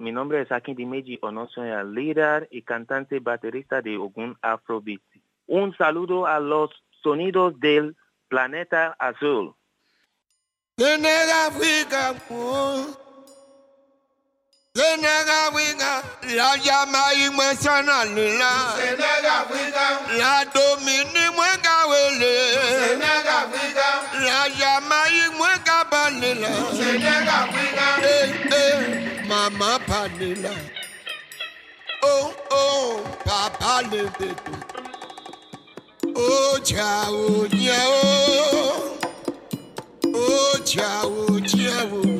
Mi nombre es Akin Dimeji Ono, soy el líder y cantante baterista de Ogun Afrobeat. Un saludo a los sonidos del planeta azul. Senegal la. Senegal La. Senegal La. Senegal Eh, eh, màmá Pamela oh oh, bàbá lè tètè ọjà òjẹ ó ọjà òjẹ ó.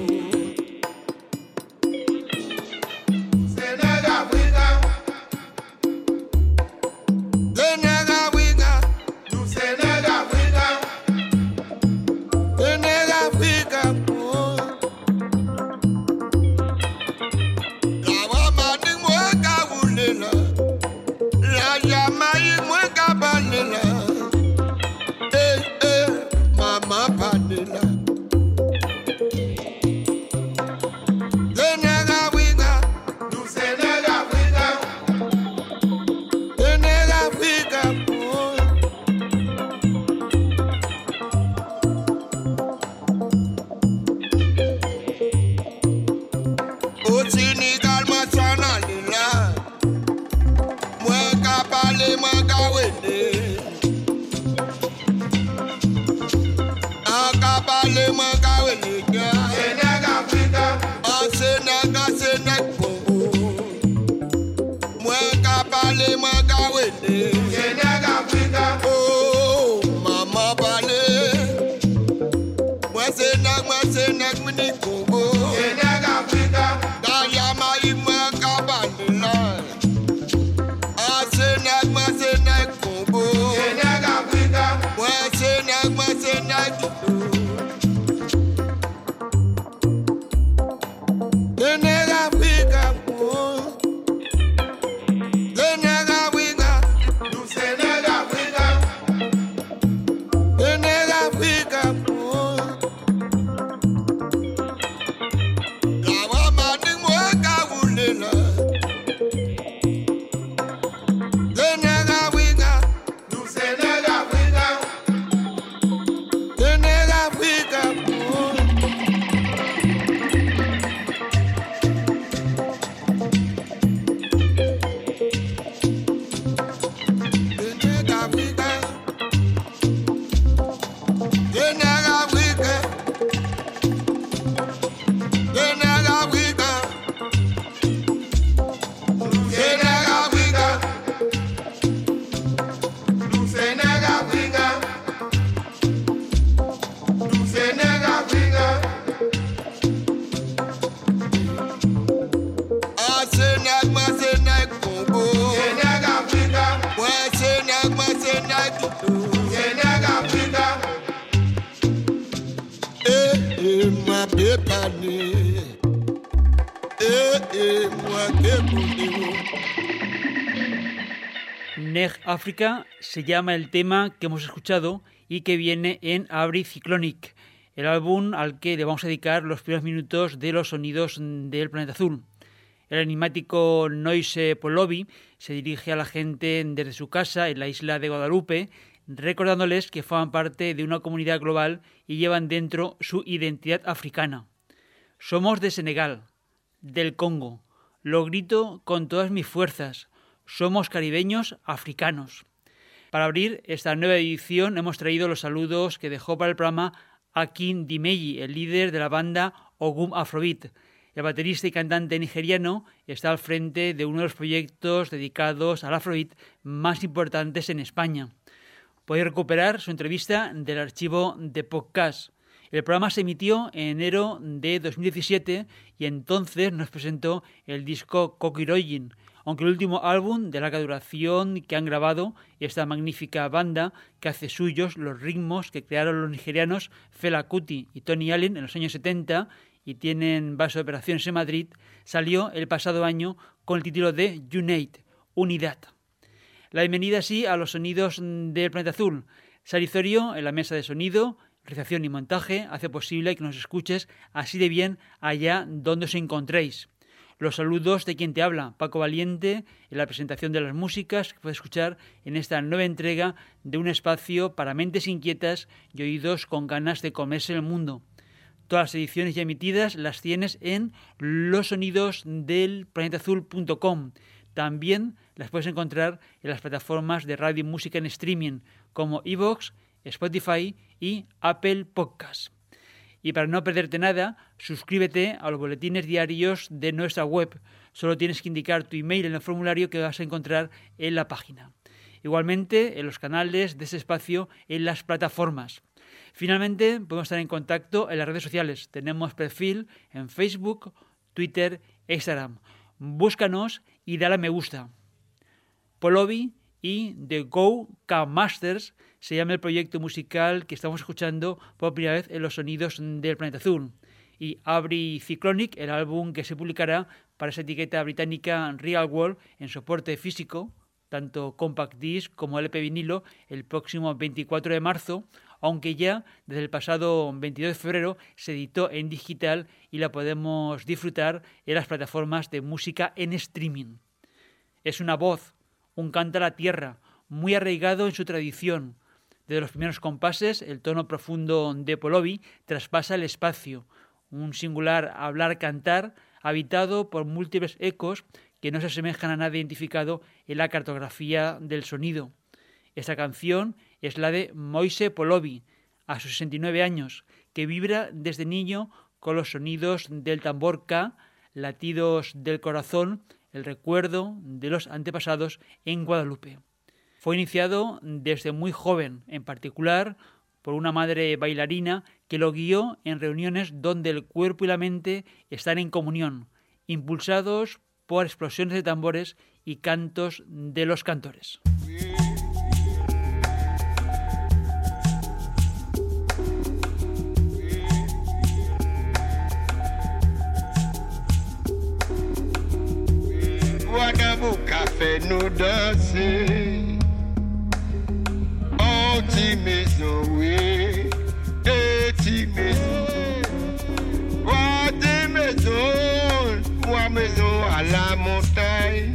África se llama el tema que hemos escuchado y que viene en Abri Cyclonic, el álbum al que le vamos a dedicar los primeros minutos de los sonidos del planeta azul. El enigmático Noise Polovi se dirige a la gente desde su casa en la isla de Guadalupe, recordándoles que forman parte de una comunidad global y llevan dentro su identidad africana. Somos de Senegal, del Congo. Lo grito con todas mis fuerzas. Somos caribeños africanos. Para abrir esta nueva edición hemos traído los saludos que dejó para el programa Akin Dimeji, el líder de la banda Ogum Afrobeat. El baterista y cantante nigeriano está al frente de uno de los proyectos dedicados al Afrobeat más importantes en España. Podéis recuperar su entrevista del archivo de podcast. El programa se emitió en enero de 2017 y entonces nos presentó el disco Kokiroyin, aunque el último álbum de larga duración que han grabado esta magnífica banda que hace suyos los ritmos que crearon los nigerianos Fela Kuti y Tony Allen en los años 70 y tienen base de operaciones en Madrid, salió el pasado año con el título de Unite, Unidad. La bienvenida así a los sonidos del planeta azul. Sarizorio en la mesa de sonido, realización y montaje hace posible que nos escuches así de bien allá donde os encontréis. Los saludos de quien te habla, Paco Valiente, en la presentación de las músicas que puedes escuchar en esta nueva entrega de un espacio para mentes inquietas y oídos con ganas de comerse el mundo. Todas las ediciones ya emitidas las tienes en losonidosdelplanetazul.com. También las puedes encontrar en las plataformas de radio y música en streaming como Evox, Spotify y Apple Podcasts. Y para no perderte nada, suscríbete a los boletines diarios de nuestra web. Solo tienes que indicar tu email en el formulario que vas a encontrar en la página. Igualmente en los canales de ese espacio en las plataformas. Finalmente, podemos estar en contacto en las redes sociales. Tenemos perfil en Facebook, Twitter e Instagram. Búscanos y dale a me gusta. Polobi y The Go K Masters se llama el proyecto musical que estamos escuchando por primera vez en los sonidos del planeta azul. Y Abri Cyclonic, el álbum que se publicará para esa etiqueta británica Real World en soporte físico, tanto compact disc como LP vinilo, el próximo 24 de marzo, aunque ya desde el pasado 22 de febrero se editó en digital y la podemos disfrutar en las plataformas de música en streaming. Es una voz, un canto a la tierra, muy arraigado en su tradición, de los primeros compases, el tono profundo de Polovi traspasa el espacio, un singular hablar-cantar habitado por múltiples ecos que no se asemejan a nada identificado en la cartografía del sonido. Esta canción es la de Moise Polovi, a sus 69 años, que vibra desde niño con los sonidos del tambor K, latidos del corazón, el recuerdo de los antepasados en Guadalupe. Fue iniciado desde muy joven, en particular por una madre bailarina que lo guió en reuniones donde el cuerpo y la mente están en comunión, impulsados por explosiones de tambores y cantos de los cantores. Eighty minutes no way. Eighty. Wa des maisons, wa maison à la montagne.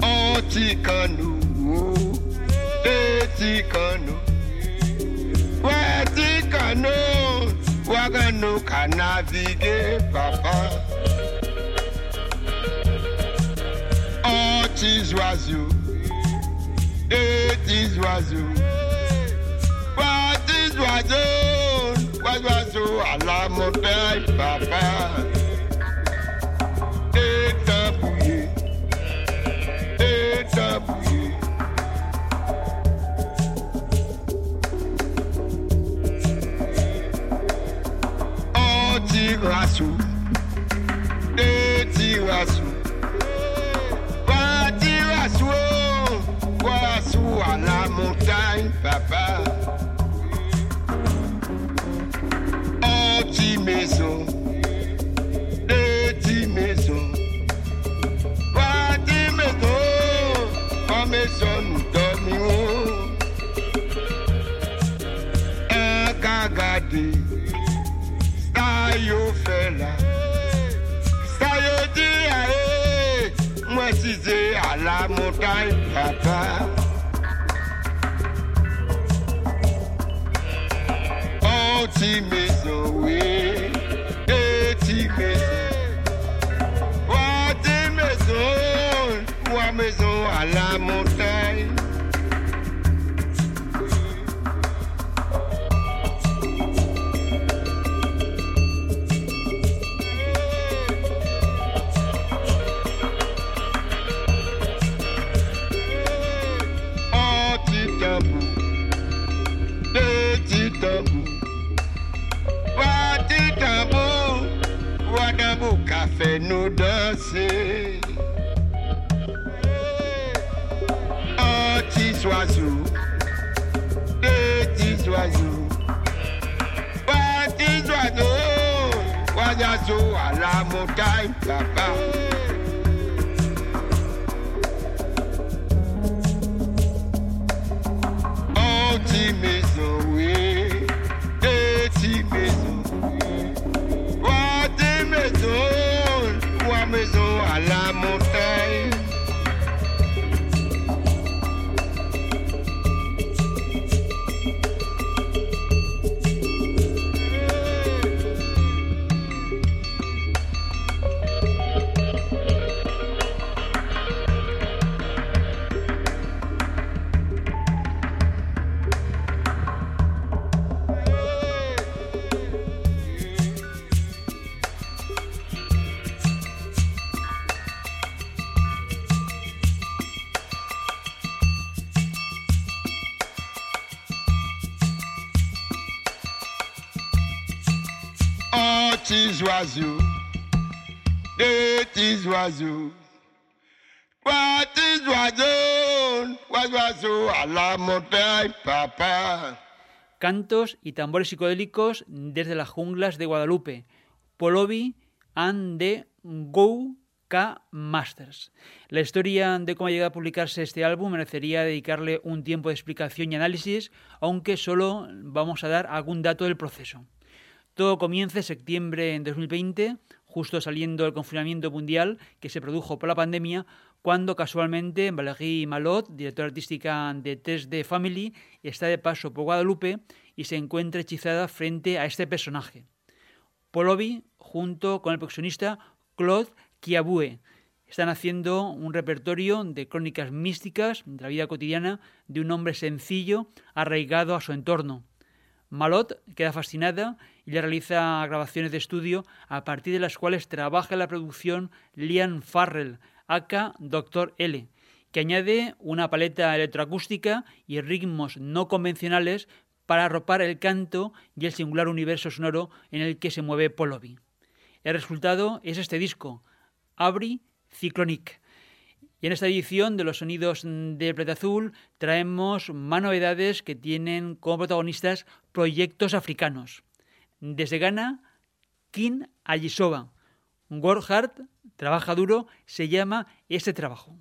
Anticano, Eticano. Wa Ticano, wa gano ka papa. Antis petits oiseaux. Petits oiseaux, oiseaux à la montagne, papa. Et un bouillé, et un bouillé. Oh, tirassou, des tirassous. La montagne, papa. Petite maison, petite maison. Petite maison, en maison nous dormons. Un cagade, ça y fait là. Ça y dit, moi si c'est à la montagne, papa. Nous danser. Oh, petits oiseaux, petits oiseaux, petits oiseaux, oiseaux à la montagne, papa. Oh, petits maison, oui, petits maison. Cantos y tambores psicodélicos desde las junglas de Guadalupe. Polovi and the Go K Masters. La historia de cómo ha llegado a publicarse este álbum merecería dedicarle un tiempo de explicación y análisis, aunque solo vamos a dar algún dato del proceso. Todo comienza en septiembre de 2020, justo saliendo del confinamiento mundial que se produjo por la pandemia, cuando casualmente Valérie Malot, directora artística de Test de Family, está de paso por Guadalupe y se encuentra hechizada frente a este personaje. Polovi, junto con el percusionista Claude Kiabue, están haciendo un repertorio de crónicas místicas de la vida cotidiana de un hombre sencillo arraigado a su entorno. Malot queda fascinada y le realiza grabaciones de estudio a partir de las cuales trabaja en la producción Liam Farrell, aka Dr. L, que añade una paleta electroacústica y ritmos no convencionales para arropar el canto y el singular universo sonoro en el que se mueve Polovi. El resultado es este disco, Abri Cyclonic. Y en esta edición de los sonidos de Plata Azul traemos más novedades que tienen como protagonistas proyectos africanos. Desde Ghana, King Ayisoba. Work trabaja duro, se llama este trabajo.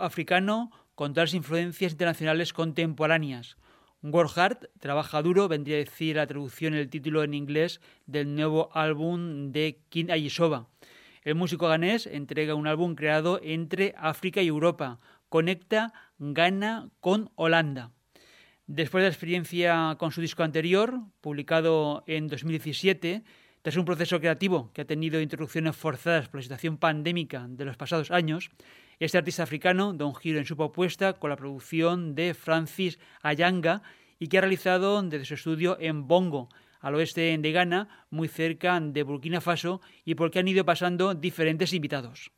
Africano con todas las influencias internacionales contemporáneas. Warhart trabaja duro, vendría a decir la traducción el título en inglés del nuevo álbum de King Ayisoba. El músico ganés entrega un álbum creado entre África y Europa. Conecta Ghana con Holanda. Después de la experiencia con su disco anterior, publicado en 2017, tras un proceso creativo que ha tenido interrupciones forzadas por la situación pandémica de los pasados años, este artista africano da un giro en su propuesta con la producción de Francis Ayanga y que ha realizado desde su estudio en Bongo, al oeste de Ghana, muy cerca de Burkina Faso, y por que han ido pasando diferentes invitados.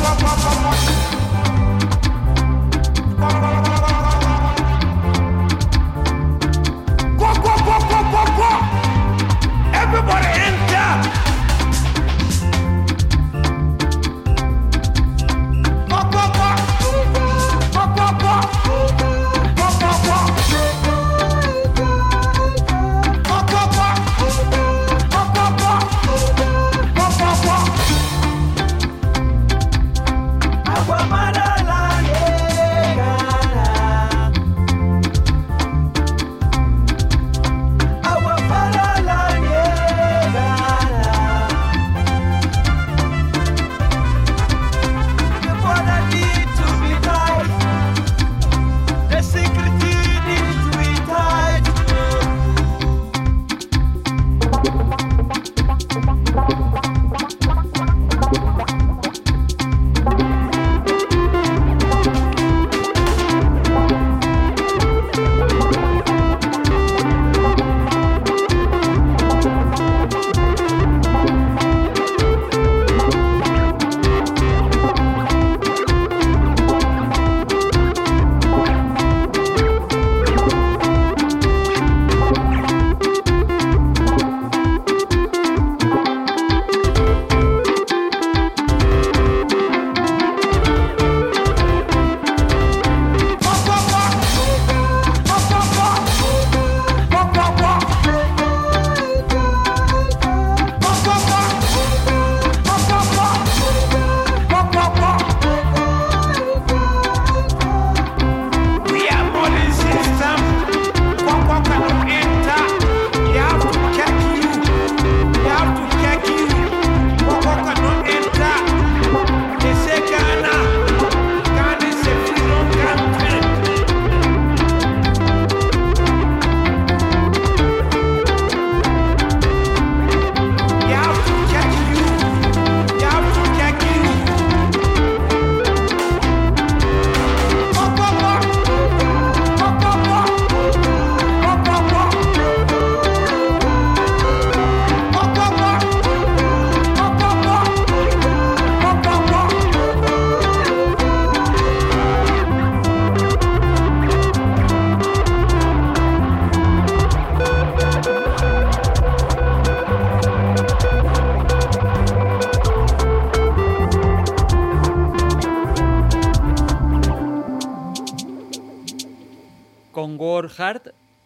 Mwah, mwah, mwah, mwah, mwah.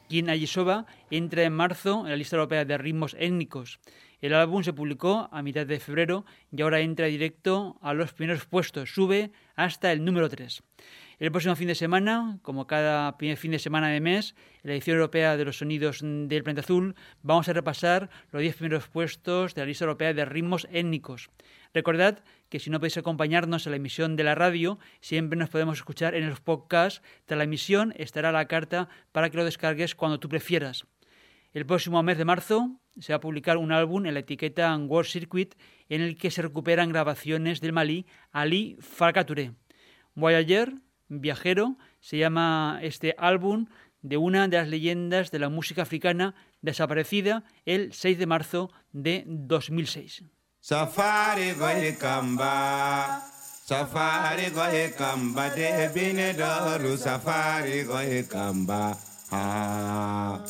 Kin Ayisova entra en marzo en la lista europea de ritmos étnicos. El álbum se publicó a mitad de febrero y ahora entra directo a los primeros puestos, sube hasta el número 3. El próximo fin de semana, como cada fin de semana de mes, en la edición europea de los sonidos del planeta azul, vamos a repasar los 10 primeros puestos de la lista europea de ritmos étnicos. Recordad que si no podéis acompañarnos en la emisión de la radio, siempre nos podemos escuchar en los podcasts. Tras la emisión estará la carta para que lo descargues cuando tú prefieras. El próximo mes de marzo se va a publicar un álbum en la etiqueta World Circuit en el que se recuperan grabaciones del Malí Ali Farkature. Voyager, Viajero, se llama este álbum de una de las leyendas de la música africana desaparecida el 6 de marzo de 2006. Safari goye kamba, safari goye kamba, de bine doru safari goye kamba. Ah.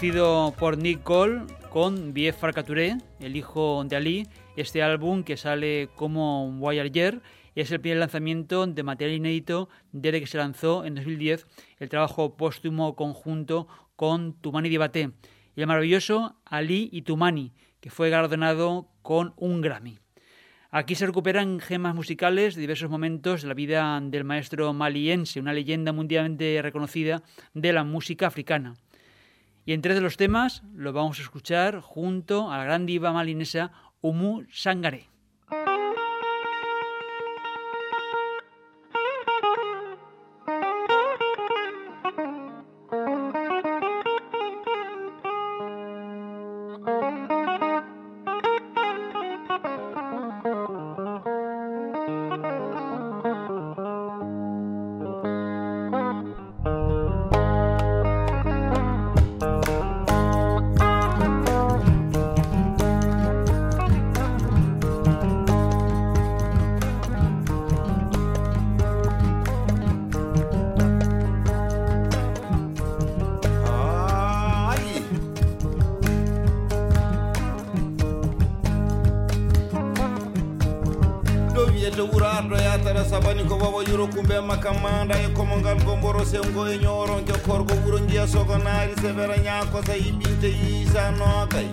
Producido por Nick Cole con Bief Farcaturé, el hijo de Ali. Este álbum que sale como Voyager es el primer lanzamiento de material inédito desde que se lanzó en 2010 el trabajo póstumo conjunto con Tumani Dibaté y el maravilloso Ali y Tumani, que fue galardonado con un Grammy. Aquí se recuperan gemas musicales de diversos momentos de la vida del maestro maliense, una leyenda mundialmente reconocida de la música africana. Y en tres de los temas lo vamos a escuchar junto a la gran diva malinesa Umu Sangare. severa ñakosa yiɓinte yiisa nogay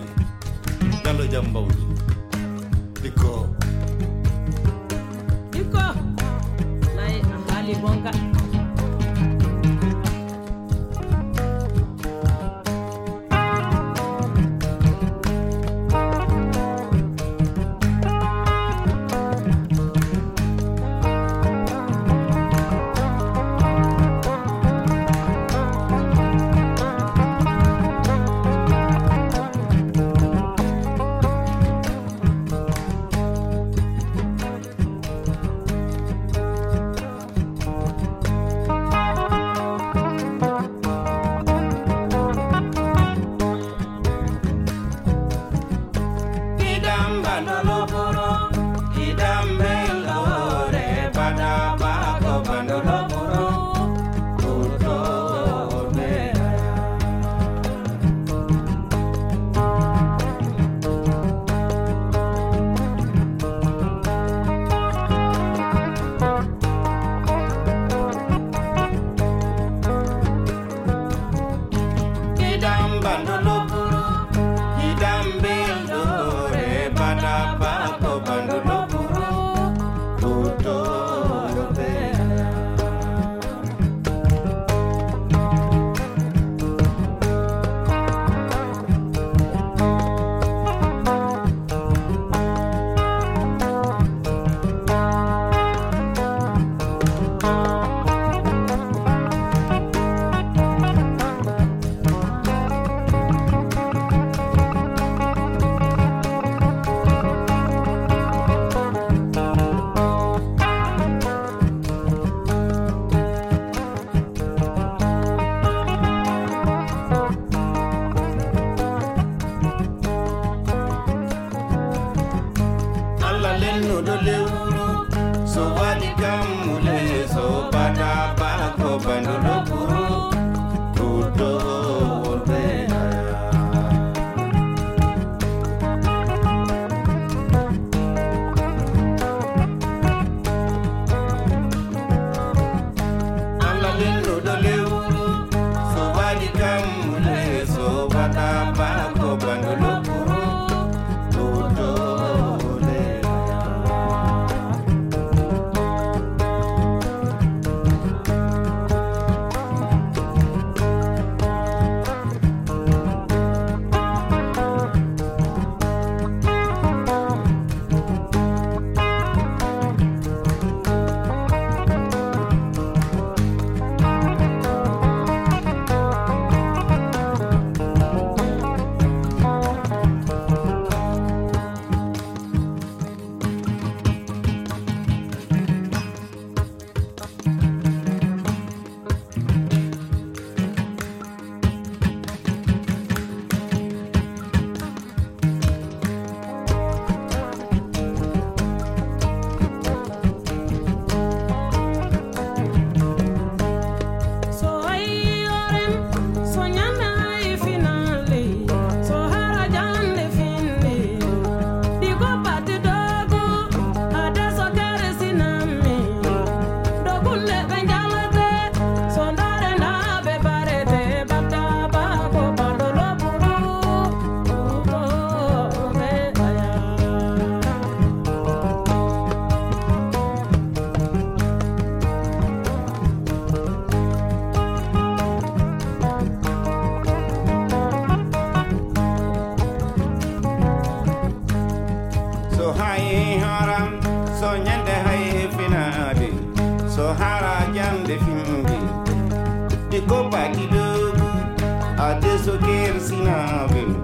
soker sina vim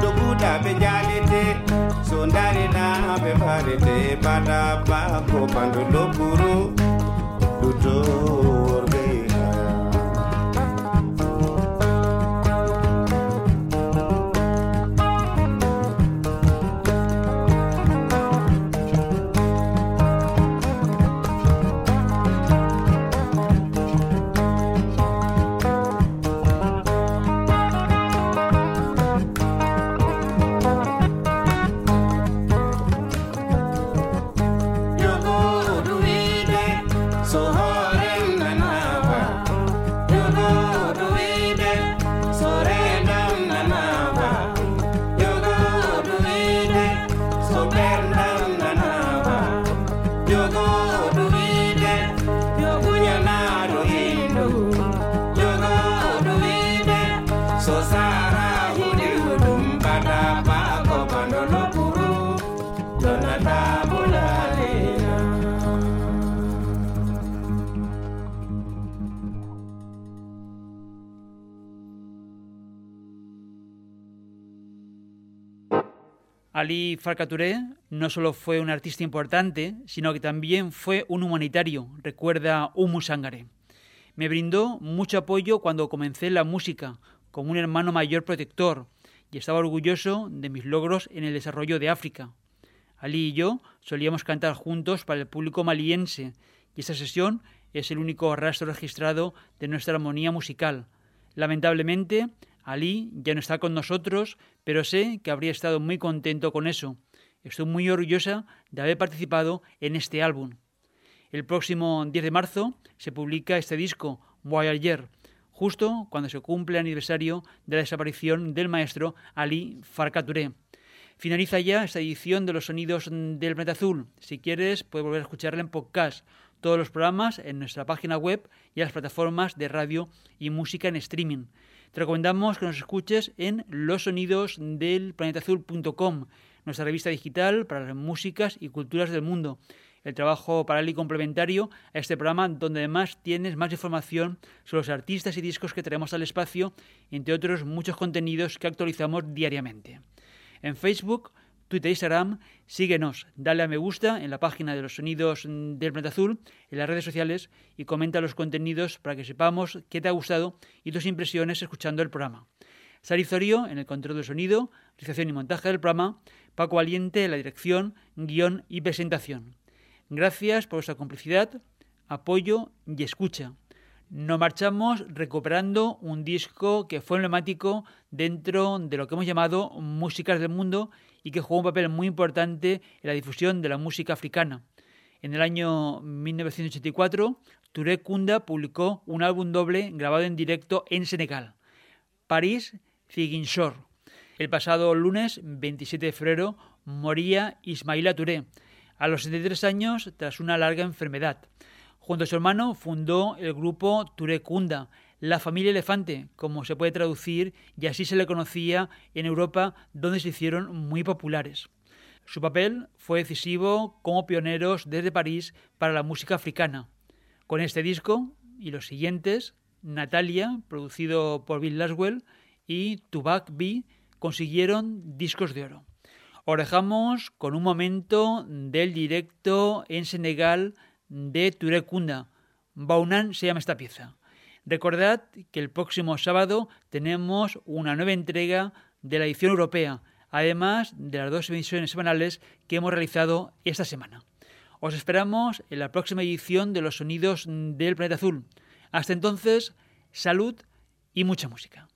doguda be jalete sondare na be farete bada ba ko pandu dokuru duto. Ali Farka Touré no solo fue un artista importante, sino que también fue un humanitario, recuerda Umu Sangare. Me brindó mucho apoyo cuando comencé la música, como un hermano mayor protector, y estaba orgulloso de mis logros en el desarrollo de África. Ali y yo solíamos cantar juntos para el público maliense, y esta sesión es el único rastro registrado de nuestra armonía musical. Lamentablemente, Ali ya no está con nosotros, pero sé que habría estado muy contento con eso. Estoy muy orgullosa de haber participado en este álbum. El próximo 10 de marzo se publica este disco, Voyager, justo cuando se cumple el aniversario de la desaparición del maestro Ali Farka Touré. Finaliza ya esta edición de los sonidos del planeta azul. Si quieres, puedes volver a escucharla en podcast. Todos los programas en nuestra página web y en las plataformas de radio y música en streaming. Te recomendamos que nos escuches en losonidosdelplanetazul.com, nuestra revista digital para las músicas y culturas del mundo. El trabajo paralelo y complementario a este programa, donde además tienes más información sobre los artistas y discos que traemos al espacio, entre otros muchos contenidos que actualizamos diariamente. En Facebook, Twitter e Instagram, síguenos, dale a me gusta en la página de los sonidos del planeta azul, en las redes sociales y comenta los contenidos para que sepamos qué te ha gustado y tus impresiones escuchando el programa. Sari Zorio en el control del sonido, realización y montaje del programa, Paco Valiente en la dirección, guion y presentación. Gracias por vuestra complicidad, apoyo y escucha. Nos marchamos recuperando un disco que fue emblemático dentro de lo que hemos llamado músicas del mundo y que jugó un papel muy importante en la difusión de la música africana. En el año 1984, Touré Kunda publicó un álbum doble grabado en directo en Senegal, París Ziguinchor. El pasado lunes 27 de febrero moría Ismaila Touré, a los 73 años tras una larga enfermedad. Junto a su hermano fundó el grupo Touré Kunda, la familia elefante, como se puede traducir, y así se le conocía en Europa, donde se hicieron muy populares. Su papel fue decisivo como pioneros desde París para la música africana. Con este disco y los siguientes, Natalia, producido por Bill Laswell, y Tubac B consiguieron discos de oro. Orejamos con un momento del directo en Senegal de Touré Kunda. Baunan se llama esta pieza. Recordad que el próximo sábado tenemos una nueva entrega de la edición europea, además de las dos emisiones semanales que hemos realizado esta semana. Os esperamos en la próxima edición de Los Sonidos del Planeta Azul. Hasta entonces, salud y mucha música.